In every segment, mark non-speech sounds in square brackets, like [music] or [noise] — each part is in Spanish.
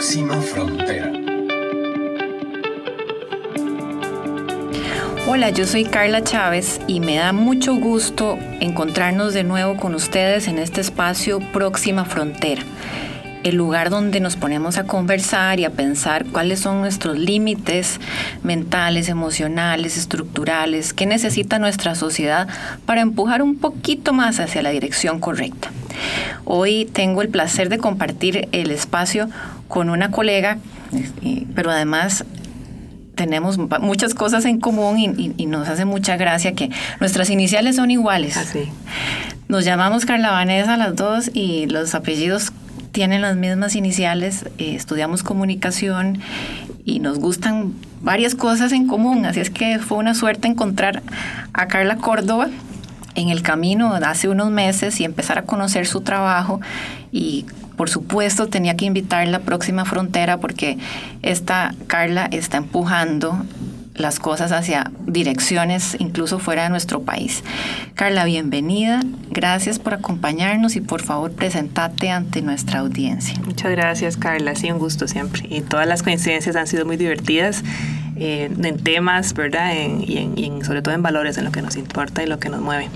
Próxima Frontera. Hola, yo soy Carla Chávez y me da mucho gusto encontrarnos de nuevo con ustedes en este espacio Próxima Frontera, el lugar donde nos ponemos a conversar y a pensar cuáles son nuestros límites mentales, emocionales, estructurales, qué necesita nuestra sociedad para empujar un poquito más hacia la dirección correcta. Hoy tengo el placer de compartir el espacio con una colega, pero además tenemos muchas cosas en común y, nos hace mucha gracia que nuestras iniciales son iguales. Así. Nos llamamos Carla Vanessa las dos y los apellidos tienen las mismas iniciales, eh, estudiamos comunicación y nos gustan varias cosas en común, así es que fue una suerte encontrar a Carla Córdoba en el camino hace unos meses y empezar a conocer su trabajo y por supuesto, tenía que invitar la próxima frontera porque esta Carla está empujando las cosas hacia direcciones incluso fuera de nuestro país. Carla, bienvenida. Gracias por acompañarnos y por favor presentate ante nuestra audiencia. Muchas gracias, Carla. Sí, un gusto siempre. Y todas las coincidencias han sido muy divertidas eh, en temas, ¿verdad? y, sobre todo en valores, en lo que nos importa y lo que nos mueve.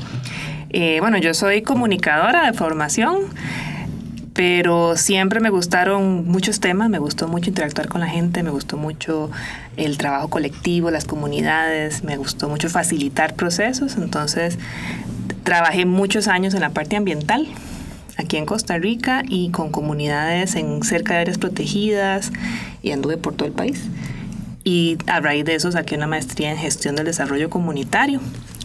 Eh, bueno, yo soy comunicadora de formación pero siempre me gustaron muchos temas, me gustó mucho interactuar con la gente, me gustó mucho el trabajo colectivo, las comunidades, me gustó mucho facilitar procesos, entonces trabajé muchos años en la parte ambiental aquí en Costa Rica y con comunidades en cerca de áreas protegidas y anduve por todo el país. Y a raíz de eso saqué una maestría en gestión del desarrollo comunitario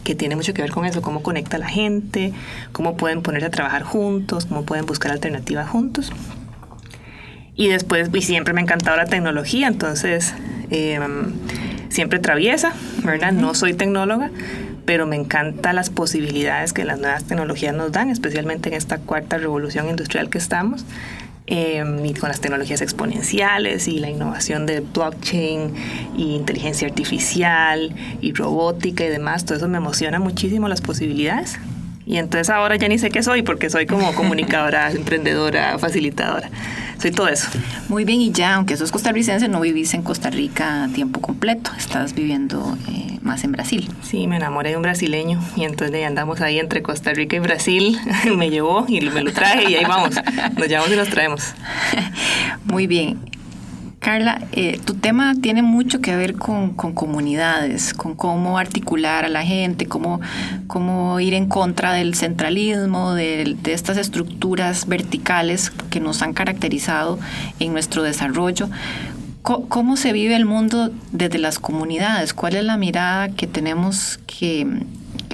que tiene mucho que ver con eso, cómo conecta a la gente, cómo pueden ponerse a trabajar juntos, cómo pueden buscar alternativas juntos. Y después, y siempre me ha encantado la tecnología, entonces em, siempre traviesa, ¿verdad? No soy tecnóloga, pero me encantan las posibilidades que las nuevas tecnologías nos dan, especialmente en esta cuarta revolución industrial que estamos. Em, y con las tecnologías exponenciales y la innovación de blockchain y inteligencia artificial y robótica y demás, todo eso me emociona muchísimo las posibilidades. Y entonces ahora ya ni sé qué soy porque soy como comunicadora, [laughs] emprendedora, facilitadora. Soy todo eso. Muy bien, y ya, aunque sos costarricense, no vivís en Costa Rica a tiempo completo, estás viviendo eh, más en Brasil. Sí, me enamoré de un brasileño y entonces andamos ahí entre Costa Rica y Brasil. [laughs] me llevó y me lo traje y ahí vamos. Nos llevamos y nos traemos. [laughs] Muy bien. Carla, eh, tu tema tiene mucho que ver con, comunidades, con cómo articular a la gente, cómo, cómo ir en contra del centralismo, de, estas estructuras verticales que nos han caracterizado en nuestro desarrollo. ¿Cómo, se vive el mundo desde las comunidades? ¿Cuál es la mirada que tenemos que,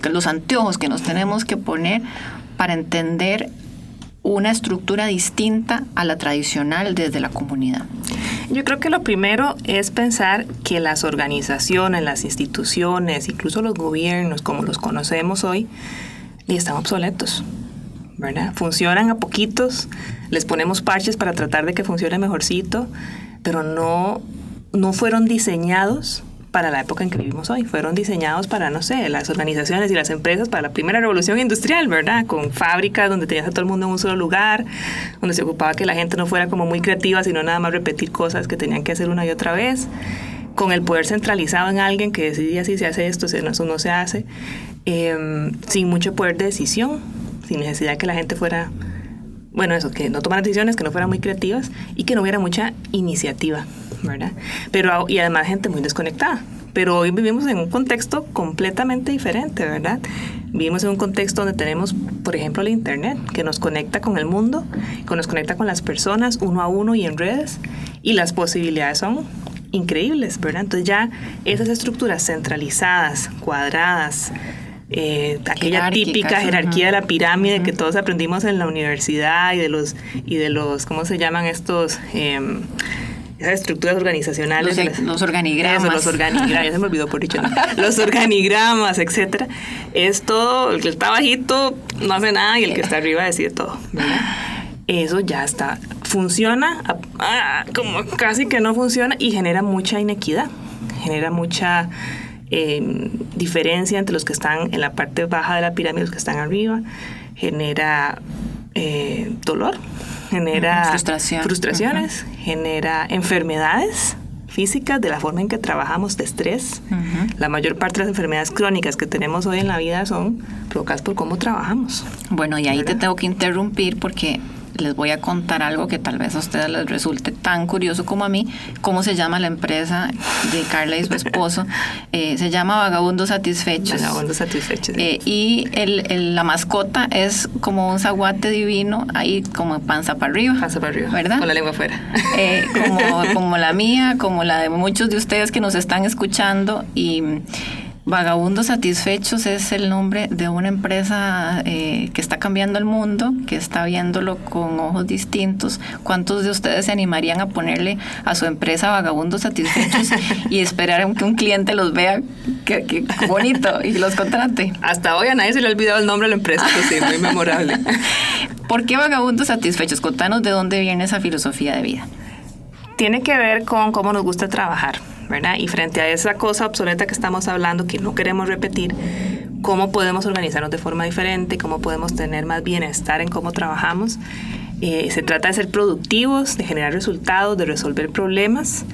los anteojos que nos tenemos que poner para entender una estructura distinta a la tradicional desde la comunidad? Yo creo que lo primero es pensar que las organizaciones, las instituciones, incluso los gobiernos como los conocemos hoy, están obsoletos. ¿verdad? Funcionan a poquitos, les ponemos parches para tratar de que funcione mejorcito, pero no, no fueron diseñados para la época en que vivimos hoy. Fueron diseñados para, no sé, las organizaciones y las empresas para la primera revolución industrial, ¿verdad? Con fábricas donde tenías a todo el mundo en un solo lugar, donde se ocupaba que la gente no fuera como muy creativa, sino nada más repetir cosas que tenían que hacer una y otra vez con el poder centralizado en alguien que decidía si se hace esto, si no, eso no se hace, em, sin mucho poder de decisión, sin necesidad de que la gente fuera, bueno, eso, que no tomara decisiones, que no fueran muy creativas y que no hubiera mucha iniciativa. ¿Verdad? Pero, y además gente muy desconectada. Pero hoy vivimos en un contexto completamente diferente, ¿verdad? Vivimos en un contexto donde tenemos, por ejemplo, el Internet, que nos conecta con el mundo, que nos conecta con las personas uno a uno y en redes, y las posibilidades son increíbles, ¿verdad? Entonces ya esas estructuras centralizadas, cuadradas, eh, aquella típica jerarquía de la pirámide que todos aprendimos en la universidad y de los, y de los ¿cómo se llaman estos? Em, esas estructuras organizacionales. Los, organigramas. los organigramas, se me olvidó por dicho. [laughs] Los organigramas, etcétera. Es todo, el que está bajito no hace nada y el que está arriba decide todo. Eso ya está. Funciona, ah, como casi que no funciona y genera mucha inequidad. Genera mucha em, diferencia entre los que están en la parte baja de la pirámide y los que están arriba. Genera eh, dolor genera Frustración. frustraciones, genera enfermedades físicas de la forma en que trabajamos de estrés. La mayor parte de las enfermedades crónicas que tenemos hoy en la vida son provocadas por cómo trabajamos. Bueno, y ahí te tengo que interrumpir porque les voy a contar algo que tal vez a ustedes les resulte tan curioso como a mí. ¿Cómo se llama la empresa de Carla y su esposo? [laughs] Eh, se llama Vagabundos Satisfechos. Vagabundos satisfechos. Eh, y el, el- la mascota es como un zaguate divino, ahí como panza para arriba. Pasa para arriba, ¿Verdad? con la lengua afuera. Eh, como, como la mía, como la de muchos de ustedes que nos están escuchando. Y Vagabundos Satisfechos es el nombre de una empresa eh, que está cambiando el mundo, que está viéndolo con ojos distintos. ¿Cuántos de ustedes se animarían a ponerle a su empresa Vagabundos Satisfechos [laughs] y esperar a que un cliente los vea? Qué, qué bonito y los contrate. Hasta hoy a nadie se le ha olvidado el nombre de la empresa, pues sí, muy memorable. [laughs] ¿Por qué Vagabundos Satisfechos? Contanos de dónde viene esa filosofía de vida. Tiene que ver con cómo nos gusta trabajar, ¿verdad? Y frente a esa cosa obsoleta que estamos hablando, que no queremos repetir, cómo podemos organizarnos de forma diferente, cómo podemos tener más bienestar en cómo trabajamos. Eh, se trata de ser productivos, de generar resultados, de resolver problemas,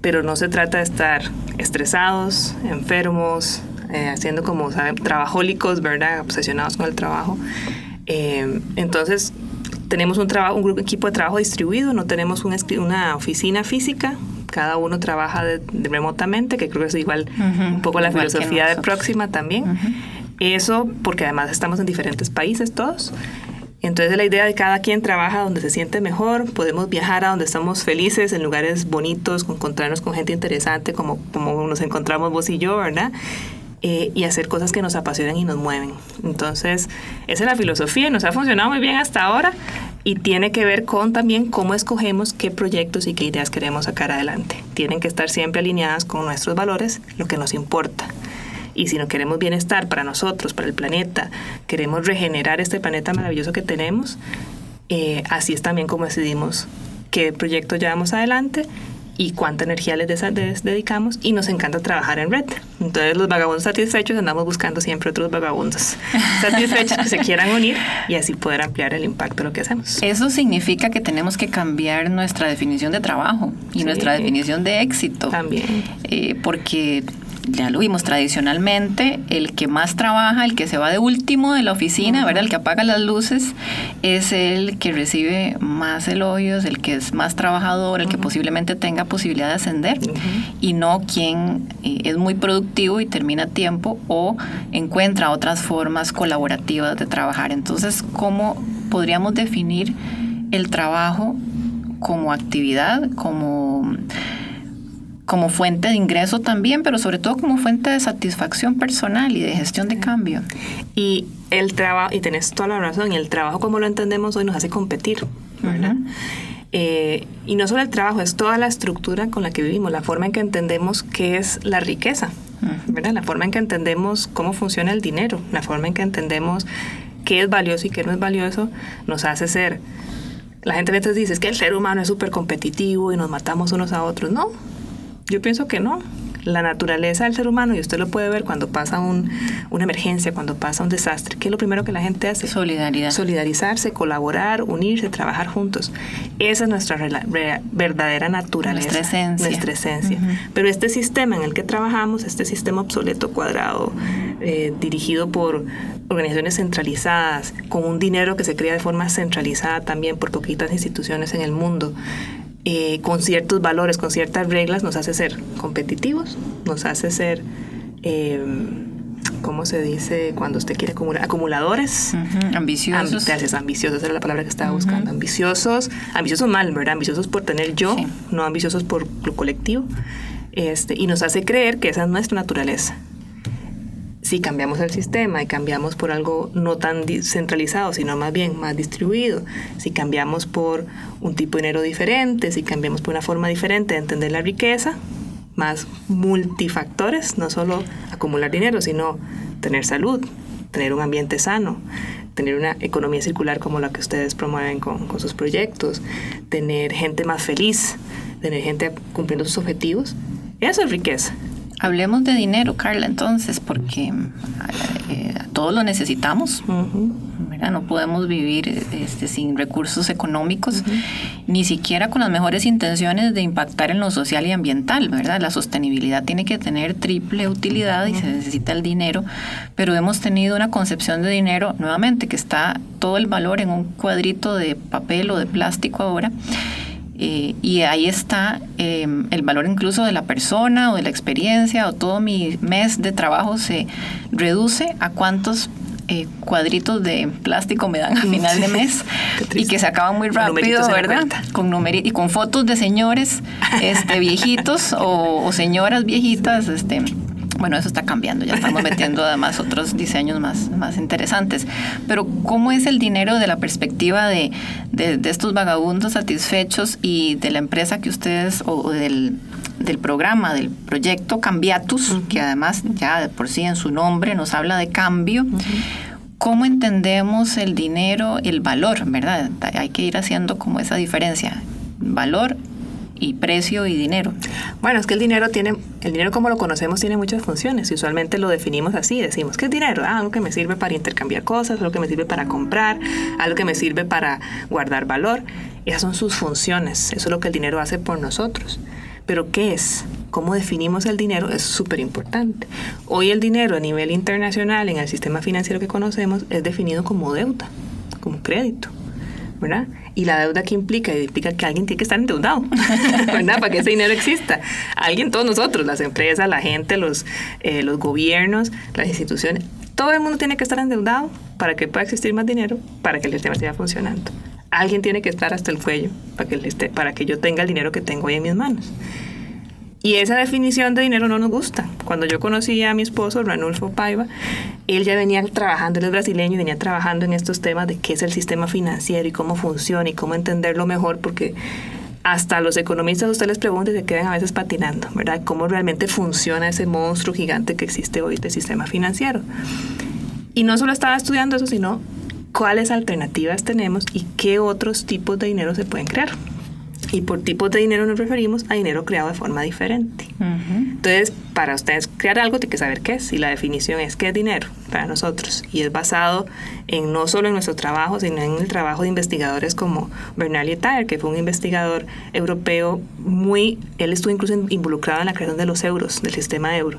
pero no se trata de estar estresados, enfermos, eh, haciendo como ¿saben? trabajólicos, ¿verdad? Obsesionados con el trabajo. Eh, entonces, tenemos un, trabajo, un grupo, equipo de trabajo distribuido, no tenemos un una oficina física, cada uno trabaja de- de remotamente, que creo que es igual Ujú, un poco la igual filosofía de. Próxima también. Eso porque además estamos en diferentes países todos. Entonces la idea de cada quien trabaja donde se siente mejor, podemos viajar a donde estamos felices, en lugares bonitos, con- encontrarnos con gente interesante como, como nos encontramos vos y yo, ¿verdad? Eh, y hacer cosas que nos apasionan y nos mueven. Entonces, esa es la filosofía y nos ha funcionado muy bien hasta ahora y tiene que ver con también cómo escogemos qué proyectos y qué ideas queremos sacar adelante. Tienen que estar siempre alineadas con nuestros valores, lo que nos importa. Y si no queremos bienestar para nosotros, para el planeta, queremos regenerar este planeta maravilloso que tenemos, eh, así es también como decidimos qué proyecto llevamos adelante y cuánta energía les des- dedicamos y nos encanta trabajar en red. Entonces los vagabundos satisfechos andamos buscando siempre otros vagabundos [laughs] satisfechos que se quieran unir y así poder ampliar el impacto de lo que hacemos. Eso significa que tenemos que cambiar nuestra definición de trabajo y Sí. nuestra definición de éxito. También. Eh, porque ya lo vimos tradicionalmente, el que más trabaja, el que se va de último de la oficina, ¿verdad? El que apaga las luces, es el que recibe más elogios, el que es más trabajador, el que posiblemente tenga posibilidad de ascender, y no quien eh, es muy productivo y termina a tiempo o encuentra otras formas colaborativas de trabajar. Entonces, ¿cómo podríamos definir el trabajo como actividad, como como fuente de ingreso también, pero sobre todo como fuente de satisfacción personal y de gestión de cambio. Y el trabajo, y tenés toda la razón, y el trabajo como lo entendemos hoy nos hace competir, ¿verdad? Eh, y no solo el trabajo, es toda la estructura con la que vivimos, la forma en que entendemos qué es la riqueza. ¿verdad? La forma en que entendemos cómo funciona el dinero, la forma en que entendemos qué es valioso y qué no es valioso, nos hace ser. La gente a veces dice es que el ser humano es súper competitivo y nos matamos unos a otros. No, yo pienso que no. La naturaleza del ser humano, y usted lo puede ver cuando pasa un- una emergencia, cuando pasa un desastre, ¿qué es lo primero que la gente hace? Solidaridad. Solidarizarse, colaborar, unirse, trabajar juntos. Esa es nuestra verdadera naturaleza. Nuestra esencia. Nuestra esencia. Pero este sistema en el que trabajamos, este sistema obsoleto, cuadrado, eh, dirigido por organizaciones centralizadas, con un dinero que se crea de forma centralizada también por poquitas instituciones en el mundo, eh, con ciertos valores, con ciertas reglas, nos hace ser competitivos, nos hace ser, eh, ¿cómo se dice cuando usted quiere acumular? Acumuladores. Ujú, Ambiciosos. Am- gracias, ambiciosos, esa era la palabra que estaba buscando. Ambiciosos, ambiciosos mal, ¿verdad? Ambiciosos por tener yo, Sí. no ambiciosos por lo colectivo. Este, y nos hace creer que esa es nuestra naturaleza. Si cambiamos el sistema y cambiamos por algo no tan centralizado, sino más bien más distribuido, si cambiamos por un tipo de dinero diferente, si cambiamos por una forma diferente de entender la riqueza, más multifactores, no solo acumular dinero, sino tener salud, tener un ambiente sano, tener una economía circular como la que ustedes promueven con, con sus proyectos, tener gente más feliz, tener gente cumpliendo sus objetivos. Eso es riqueza. Hablemos de dinero, Carla, entonces, porque eh, todos lo necesitamos. ¿verdad? No podemos vivir este, sin recursos económicos, ni siquiera con las mejores intenciones de impactar en lo social y ambiental, ¿verdad? La sostenibilidad tiene que tener triple utilidad y se necesita el dinero, pero hemos tenido una concepción de dinero, nuevamente, que está todo el valor en un cuadrito de papel o de plástico ahora eh, y ahí está em, el valor incluso de la persona o de la experiencia o todo mi mes de trabajo se reduce a cuántos eh, cuadritos de plástico me dan a final de mes. [laughs] Y que se acaban muy rápido, ¿verdad? Con y con fotos de señores este, [laughs] viejitos o, o, señoras viejitas este, bueno, eso está cambiando, ya estamos metiendo además otros diseños más, más interesantes. Pero ¿cómo es el dinero de la perspectiva de, de, estos vagabundos satisfechos y de la empresa que ustedes, o, del, del, programa, del proyecto Cambiatus, que además ya de por sí en su nombre nos habla de cambio? ¿Cómo entendemos el dinero, el valor, verdad? Hay que ir haciendo como esa diferencia. Valor y precio y dinero. Bueno, es que el dinero tiene, el dinero como lo conocemos tiene muchas funciones y usualmente lo definimos así, decimos, ¿qué es dinero? Ah, algo que me sirve para intercambiar cosas, algo que me sirve para comprar, algo que me sirve para guardar valor. Esas son sus funciones, eso es lo que el dinero hace por nosotros. Pero ¿qué es? ¿Cómo definimos el dinero? Es súper importante. Hoy el dinero a nivel internacional en el sistema financiero que conocemos es definido como deuda, como crédito. ¿Verdad? Y la deuda que implica, implica que alguien tiene que estar endeudado, [laughs] ¿verdad? Para que ese dinero exista. Alguien, todos nosotros, las empresas, la gente, los, eh, los gobiernos, las instituciones, todo el mundo tiene que estar endeudado para que pueda existir más dinero, para que el sistema siga funcionando. Alguien tiene que estar hasta el cuello para que, para que yo tenga el dinero que tengo hoy en mis manos. Y esa definición de dinero no nos gusta. Cuando yo conocí a mi esposo, Ranulfo Paiva, él ya venía trabajando, él es brasileño y venía trabajando en estos temas de qué es el sistema financiero y cómo funciona y cómo entenderlo mejor, porque hasta los economistas usted les pregunta y se quedan a veces patinando, ¿verdad? Cómo realmente funciona ese monstruo gigante que existe hoy del sistema financiero. Y no solo estaba estudiando eso, sino cuáles alternativas tenemos y qué otros tipos de dinero se pueden crear. Y por tipos de dinero nos referimos a dinero creado de forma diferente. Entonces, para ustedes crear algo, tienen que saber qué es. Y la definición es qué es dinero para nosotros. Y es basado en no solo en nuestro trabajo, sino en el trabajo de investigadores como Bernard Lietaer, que fue un investigador europeo muy... Él estuvo incluso involucrado en la creación de los euros, del sistema euro.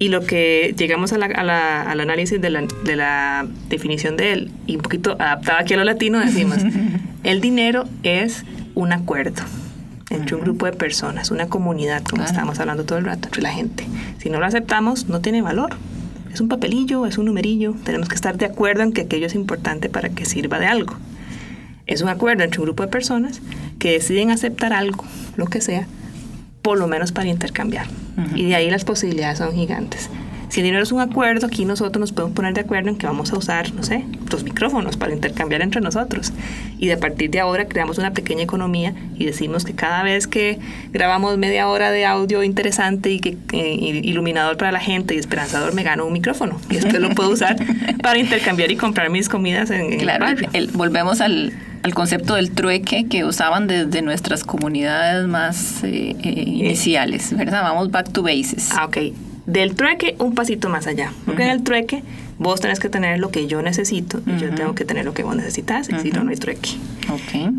Y lo que llegamos a la, al análisis de la, de la definición de él, y un poquito adaptado aquí a lo latino, decimos, [laughs] el dinero es un acuerdo entre un grupo de personas, una comunidad, como estamos hablando todo el rato, entre la gente. Si no lo aceptamos, no tiene valor. Es un papelillo, es un numerillo. Tenemos que estar de acuerdo en que aquello es importante para que sirva de algo. Es un acuerdo entre un grupo de personas que deciden aceptar algo, lo que sea, por lo menos para intercambiar. Y de ahí las posibilidades son gigantes. Si el dinero es un acuerdo, aquí nosotros nos podemos poner de acuerdo en que vamos a usar, no sé, los micrófonos para intercambiar entre nosotros. Y de a partir de ahora creamos una pequeña economía y decimos que cada vez que grabamos media hora de audio interesante y que eh, iluminador para la gente y esperanzador, me gano un micrófono. Y esto lo puedo usar [laughs] para intercambiar y comprar mis comidas en, claro, el volvemos al, al concepto del trueque que usaban desde nuestras comunidades más eh, eh, iniciales, ¿verdad? Vamos back to bases. Ah, ok del trueque un pasito más allá. Porque en el trueque vos tenés que tener lo que yo necesito y yo tengo que tener lo que vos necesitas y si no, no hay trueque.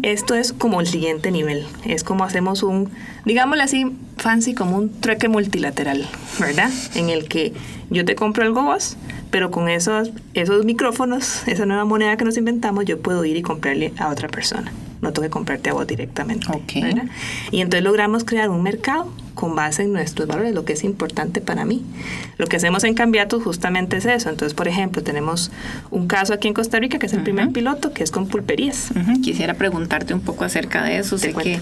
Esto es como el siguiente nivel. Es como hacemos un, digámosle así, fancy, como un trueque multilateral, ¿verdad? En el que yo te compro algo vos, pero con esos, esos micrófonos, esa nueva moneda que nos inventamos, yo puedo ir y comprarle a otra persona. No tengo que comprarte a vos directamente. ¿verdad? Y entonces logramos crear un mercado con base en nuestros valores, lo que es importante para mí. Lo que hacemos en Cambiatos justamente es eso. Entonces, por ejemplo, tenemos un caso aquí en Costa Rica que es el primer piloto, que es con pulperías. Quisiera preguntarte un poco acerca de eso. sé que,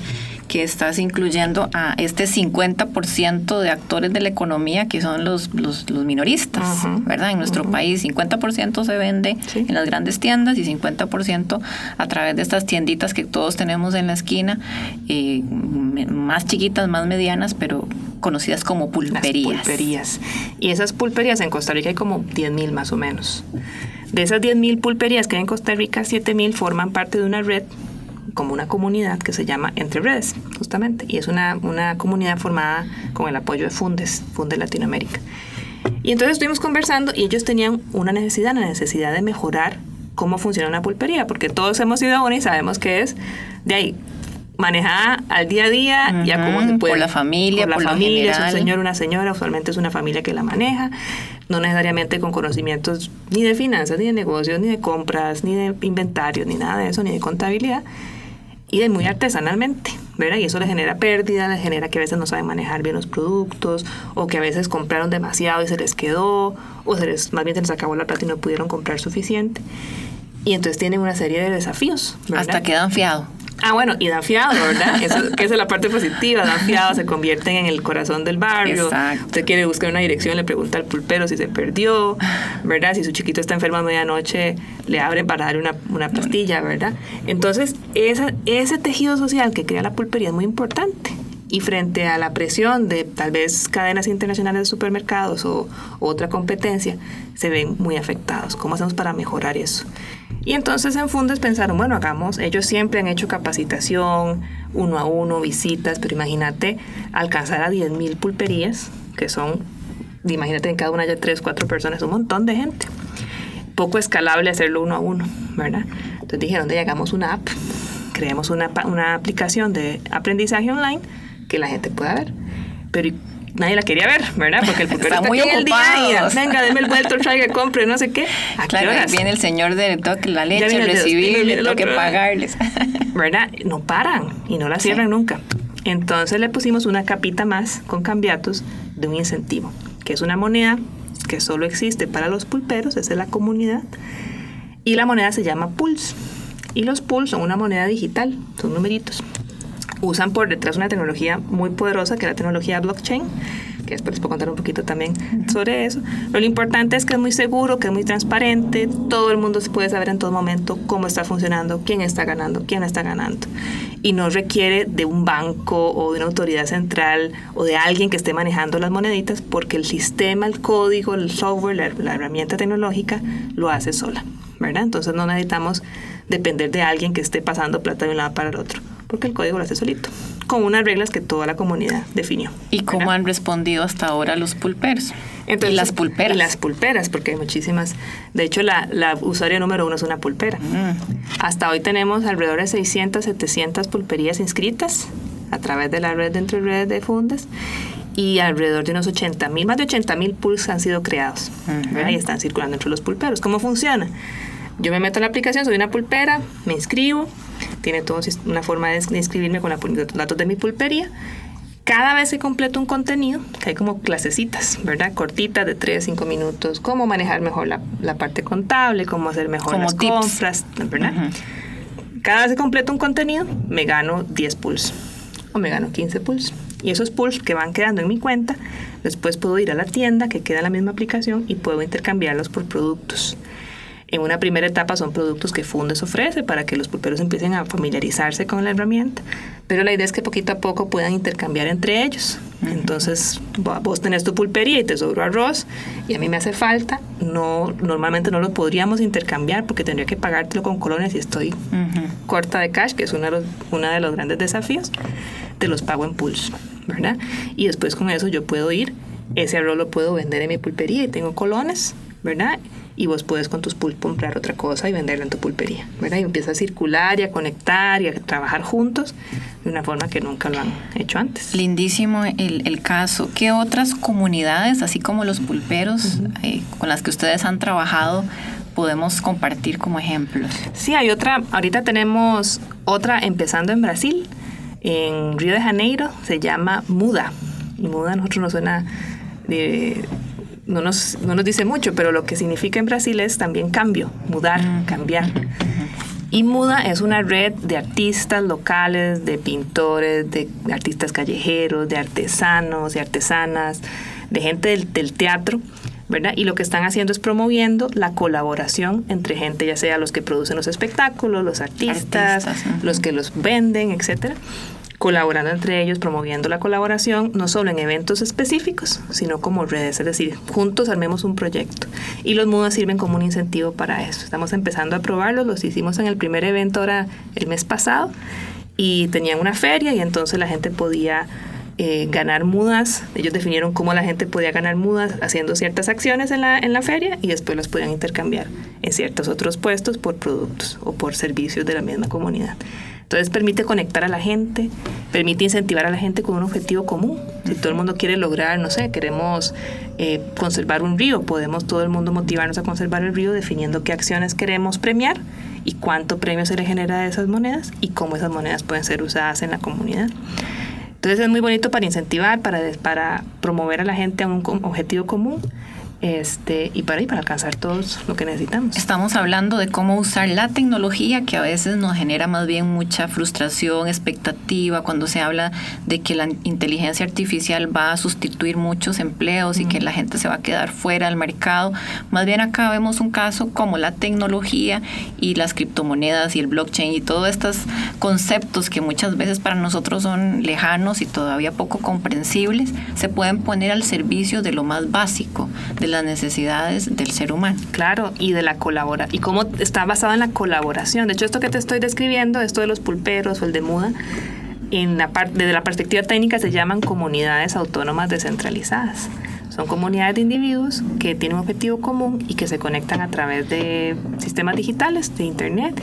que, estás incluyendo a este 50% de actores de la economía que son los, los, minoristas, ¿verdad? En nuestro país 50% se vende en las grandes tiendas y 50% a través de estas tienditas que todos tenemos en la esquina, eh, más chiquitas, más medianas, pero conocidas como pulperías. pulperías. Y esas pulperías en Costa Rica hay como 10.000 más o menos. De esas 10.000 pulperías que hay en Costa Rica, 7.000 forman parte de una red como una comunidad que se llama Entre Redes, justamente, y es una, una comunidad formada con el apoyo de Fundes, Fundes Latinoamérica. Y entonces estuvimos conversando y ellos tenían una necesidad, la necesidad de mejorar cómo funciona una pulpería, porque todos hemos ido a una y sabemos que es de ahí manejada al día a día, ya como se puede. Por la familia, por la por familia, lo es un señor, una señora, usualmente es una familia que la maneja, no necesariamente con conocimientos ni de finanzas, ni de negocios, ni de compras, ni de inventarios, ni nada de eso, ni de contabilidad, y de muy artesanalmente, ¿verdad? Y eso le genera pérdida, le genera que a veces no saben manejar bien los productos, o que a veces compraron demasiado y se les quedó, o se les, más bien se les acabó la plata y no pudieron comprar suficiente. Y entonces tienen una serie de desafíos, ¿verdad? Hasta quedan fiado. Ah, bueno, y dan fiado, ¿verdad? [laughs] Eso, que esa es la parte positiva, dan fiado, se convierten en el corazón del barrio. Exacto. Usted quiere buscar una dirección, le pregunta al pulpero si se perdió, ¿verdad? Si su chiquito está enfermo a medianoche, le abren para darle una, una pastilla, ¿verdad? Entonces, esa, ese tejido social que crea la pulpería es muy importante. Y frente a la presión de tal vez cadenas internacionales de supermercados o, o otra competencia, se ven muy afectados. ¿Cómo hacemos para mejorar eso? Y entonces en Fundes pensaron, bueno, hagamos, ellos siempre han hecho capacitación, uno a uno, visitas, pero imagínate alcanzar a 10.000 pulperías, que son, imagínate en cada una haya 3, 4 personas, un montón de gente. Poco escalable hacerlo uno a uno, ¿verdad? Entonces dijeron, de hagamos una app, creemos una, una aplicación de aprendizaje online que la gente pueda ver. Pero nadie la quería ver, ¿verdad? Porque el está muy en el día y venga, deme el vuelto, traiga, compre, no sé qué. ¿A qué Claro, horas? viene el señor de toque la leche, el de los pinos, recibir, viene le el toque otro. pagarles. [laughs] ¿verdad? No paran y no la cierran nunca. Entonces le pusimos una capita más con cambiatos de un incentivo, que es una moneda que solo existe para los pulperos, esa es la comunidad, y la moneda se llama Pulse. Y los Pulse son una moneda digital, son numeritos. Usan por detrás una tecnología muy poderosa que es la tecnología blockchain, que después les puedo contar un poquito también sobre eso. Pero lo importante es que es muy seguro, que es muy transparente, todo el mundo se puede saber en todo momento cómo está funcionando, quién está ganando, quién está ganando. Y no requiere de un banco o de una autoridad central o de alguien que esté manejando las moneditas, porque el sistema, el código, el software, la, la herramienta tecnológica lo hace sola, ¿verdad? Entonces no necesitamos depender de alguien que esté pasando plata de un lado para el otro, porque el código lo hace solito, con unas reglas que toda la comunidad definió. ¿Y cómo ¿verdad? han respondido hasta ahora los pulperos? Entonces, y las pulperas. Y las pulperas, porque hay muchísimas. De hecho, la, la usuaria número uno es una pulpera. Mm. Hasta hoy tenemos alrededor de 600, 700 pulperías inscritas a través de la red de entre redes de fundes y alrededor de unos 80 mil, más de 80 mil pools han sido creados. ¿verdad? y están circulando entre los pulperos. ¿Cómo funciona? Yo me meto en la aplicación, soy una pulpera, me inscribo, tiene sis- una forma de ins- de inscribirme con los datos de mi pulpería. Cada vez que completo un contenido, que hay como clasecitas, ¿verdad? Cortitas de 3, 5 minutos, cómo manejar mejor la, la parte contable, cómo hacer mejor Como las tips. compras, ¿verdad? Cada vez que completo un contenido, me gano 10 pulls o me gano 15 pulls. Y esos pulls que van quedando en mi cuenta, después puedo ir a la tienda que queda en la misma aplicación y puedo intercambiarlos por productos. En una primera etapa son productos que Fundes ofrece para que los pulperos empiecen a familiarizarse con la herramienta, pero la idea es que poquito a poco puedan intercambiar entre ellos. Entonces, vo- vos tenés tu pulpería y te sobró arroz y a mí me hace falta, no normalmente no lo podríamos intercambiar porque tendría que pagártelo con colones y estoy corta de cash, que es uno de los, uno de los grandes desafíos, te los pago en pulse, ¿verdad? Y después con eso yo puedo ir, ese arroz lo puedo vender en mi pulpería y tengo colones, ¿verdad? Y vos puedes con tus pulp comprar otra cosa y venderla en tu pulpería, ¿verdad? Y empieza a circular y a conectar y a trabajar juntos de una forma que nunca lo han hecho antes. Lindísimo el, el caso. ¿Qué otras comunidades, así como los pulperos, eh, con las que ustedes han trabajado, podemos compartir como ejemplos? Sí, hay otra, ahorita tenemos otra empezando en Brasil, en Río de Janeiro, se llama Muda. Y Muda a nosotros nos suena, de- no, nos, no nos dice mucho, pero lo que significa en Brasil es también cambio, mudar, cambiar. Y Muda es una red de artistas locales, de pintores, de artistas callejeros, de artesanos, de artesanas, de gente del, del teatro, ¿verdad? Y lo que están haciendo es promoviendo la colaboración entre gente, ya sea los que producen los espectáculos, los artistas, Artistas, los que los venden, etcétera colaborando entre ellos, promoviendo la colaboración, no solo en eventos específicos, sino como redes, es decir, juntos armemos un proyecto. Y los MUDAs sirven como un incentivo para eso. Estamos empezando a probarlos, los hicimos en el primer evento ahora el mes pasado y tenían una feria y entonces la gente podía eh, ganar mudas. Ellos definieron cómo la gente podía ganar mudas haciendo ciertas acciones en la, en la feria y después las podían intercambiar en ciertos otros puestos por productos o por servicios de la misma comunidad. Entonces permite conectar a la gente, permite incentivar a la gente con un objetivo común. Si todo el mundo quiere lograr, no sé, queremos eh, conservar un río, podemos todo el mundo motivarnos a conservar el río definiendo qué acciones queremos premiar y cuánto premio se le genera a esas monedas y cómo esas monedas pueden ser usadas en la comunidad. Entonces es muy bonito para incentivar, para, para promover a la gente a un objetivo común este, y para, para alcanzar todos lo que necesitamos. Estamos hablando de cómo usar la tecnología que a veces nos genera más bien mucha frustración, expectativa, cuando se habla de que la inteligencia artificial va a sustituir muchos empleos y que la gente se va a quedar fuera del mercado. Más bien acá vemos un caso como la tecnología y las criptomonedas y el blockchain y todos estos conceptos que muchas veces para nosotros son lejanos y todavía poco comprensibles, se pueden poner al servicio de lo más básico, de las necesidades del ser humano. Claro, y de la colabora y cómo está basado en la colaboración. De hecho, esto que te estoy describiendo, esto de los pulperos o el de muda, en la desde la perspectiva técnica se llaman comunidades autónomas descentralizadas. Son comunidades de individuos que tienen un objetivo común y que se conectan a través de sistemas digitales, de Internet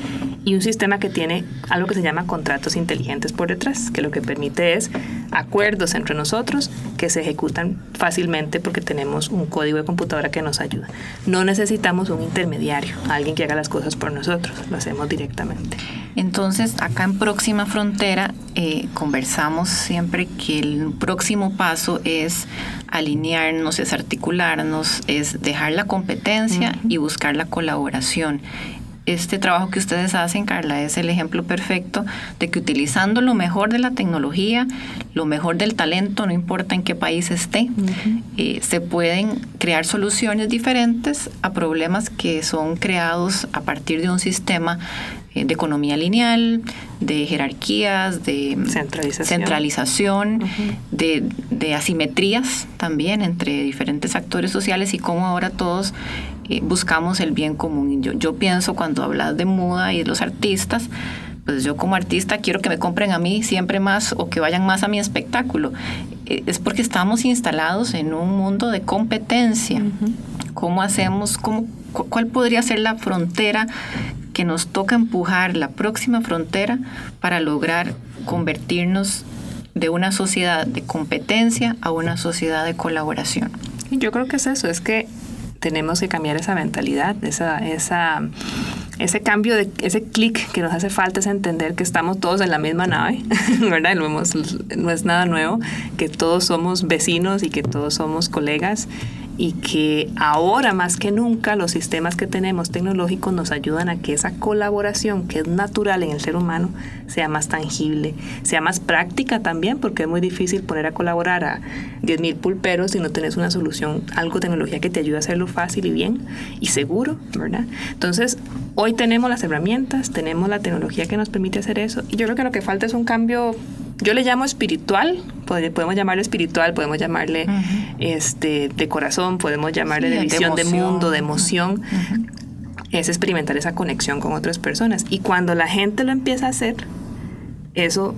y un sistema que tiene algo que se llama contratos inteligentes por detrás, que lo que permite es acuerdos entre nosotros que se ejecutan fácilmente porque tenemos un código de computadora que nos ayuda. No necesitamos un intermediario, alguien que haga las cosas por nosotros, lo hacemos directamente. Entonces, acá en Próxima Frontera eh, conversamos siempre que el próximo paso es alinearnos, es articularnos, es dejar la competencia y buscar la colaboración. Este trabajo que ustedes hacen, Carla, es el ejemplo perfecto de que utilizando lo mejor de la tecnología, lo mejor del talento, no importa en qué país esté, eh, se pueden crear soluciones diferentes a problemas que son creados a partir de un sistema de economía lineal, de jerarquías, de centralización, de, asimetrías también entre diferentes actores sociales y cómo ahora todos eh, buscamos el bien común. Yo, yo pienso cuando hablas de moda y de los artistas, pues yo como artista quiero que me compren a mí siempre más o que vayan más a mi espectáculo. Eh, es porque estamos instalados en un mundo de competencia. ¿Cómo hacemos? Cómo, ¿Cuál podría ser la frontera que nos toca empujar la próxima frontera para lograr convertirnos de una sociedad de competencia a una sociedad de colaboración. Yo creo que es eso, es que tenemos que cambiar esa mentalidad, esa, esa, ese cambio, de ese clic que nos hace falta es entender que estamos todos en la misma nave, [laughs] ¿verdad? No, no es nada nuevo, que todos somos vecinos y que todos somos colegas y que ahora más que nunca los sistemas que tenemos tecnológicos nos ayudan a que esa colaboración que es natural en el ser humano sea más tangible, sea más práctica también, porque es muy difícil poner a colaborar a 10.000 pulperos si no tienes una solución, algo tecnología que te ayude a hacerlo fácil y bien y seguro, ¿verdad? Entonces, hoy tenemos las herramientas, tenemos la tecnología que nos permite hacer eso y yo creo que lo que falta es un cambio yo le llamo espiritual, podemos llamarle espiritual, podemos llamarle este, de corazón, podemos llamarle de visión de, mundo, de emoción. Es experimentar esa conexión con otras personas. Y cuando la gente lo empieza a hacer, eso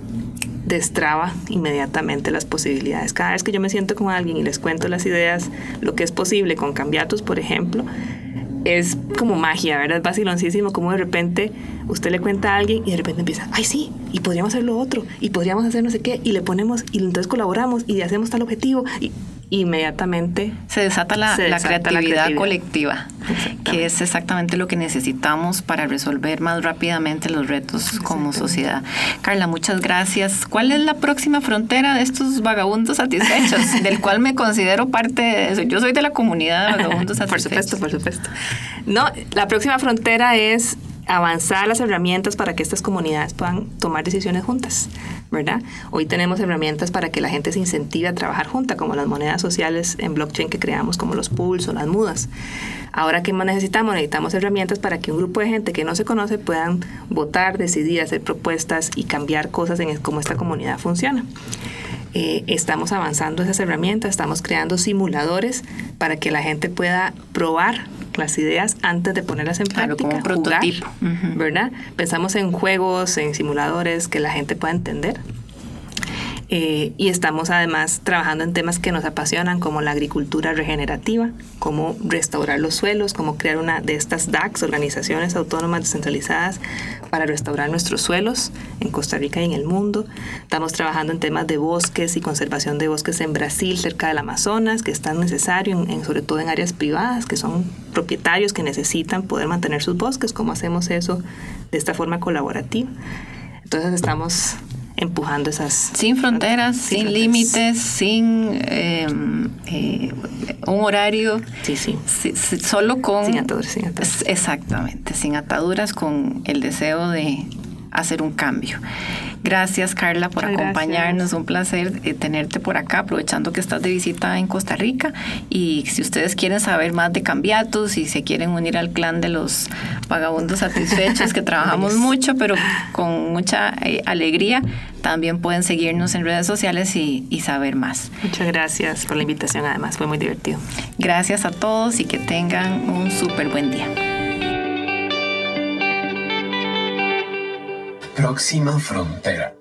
destraba inmediatamente las posibilidades. Cada vez que yo me siento con alguien y les cuento las ideas, lo que es posible con cambiatos, por ejemplo, es como magia, ¿verdad? Es vaciloncísimo como de repente usted le cuenta a alguien y de repente empieza, ay sí, y podríamos hacer lo otro, y podríamos hacer no sé qué, y le ponemos, y entonces colaboramos y hacemos tal objetivo, y inmediatamente se desata la, creatividad, colectiva, que es exactamente lo que necesitamos para resolver más rápidamente los retos como sociedad. Carla, muchas gracias. ¿Cuál es la próxima frontera de estos vagabundos satisfechos, [laughs] del cual me considero parte de eso? Yo soy de la comunidad de vagabundos satisfechos. por supuesto, por supuesto. No, la próxima frontera es avanzar las herramientas para que estas comunidades puedan tomar decisiones juntas, ¿verdad? Hoy tenemos herramientas para que la gente se incentive a trabajar junta, como las monedas sociales en blockchain que creamos, como los pools o las mudas. Ahora, ¿qué más necesitamos? Necesitamos herramientas para que un grupo de gente que no se conoce puedan votar, decidir, hacer propuestas y cambiar cosas en cómo esta comunidad funciona. Eh, estamos avanzando esas herramientas, estamos creando simuladores para que la gente pueda probar las ideas antes de ponerlas en práctica, como jugar, ¿verdad? Pensamos en juegos, en simuladores que la gente pueda entender. Eh, y estamos además trabajando en temas que nos apasionan como la agricultura regenerativa, cómo restaurar los suelos, cómo crear una de estas DACs, organizaciones autónomas descentralizadas, para restaurar nuestros suelos en Costa Rica y en el mundo. Estamos trabajando en temas de bosques y conservación de bosques en Brasil, cerca del Amazonas, que es tan necesario, en, sobre todo en áreas privadas, que son propietarios que necesitan poder mantener sus bosques. ¿Cómo hacemos eso de esta forma colaborativa? Entonces estamos empujando esas... Sin fronteras, sin, límites, sin em, eh, un horario. Sí, sí. Solo con... Sin ataduras, sin ataduras. Exactamente, sin ataduras, con el deseo de hacer un cambio. Gracias Carla por acompañarnos, un placer eh, tenerte por acá, aprovechando que estás de visita en Costa Rica y si ustedes quieren saber más de Cambiatos y se quieren unir al clan de los vagabundos satisfechos que [laughs] trabajamos mucho pero con mucha eh, alegría, también pueden seguirnos en redes sociales y, y saber más. Muchas gracias por la invitación además, fue muy divertido. Gracias a todos y que tengan un súper buen día. Próxima frontera.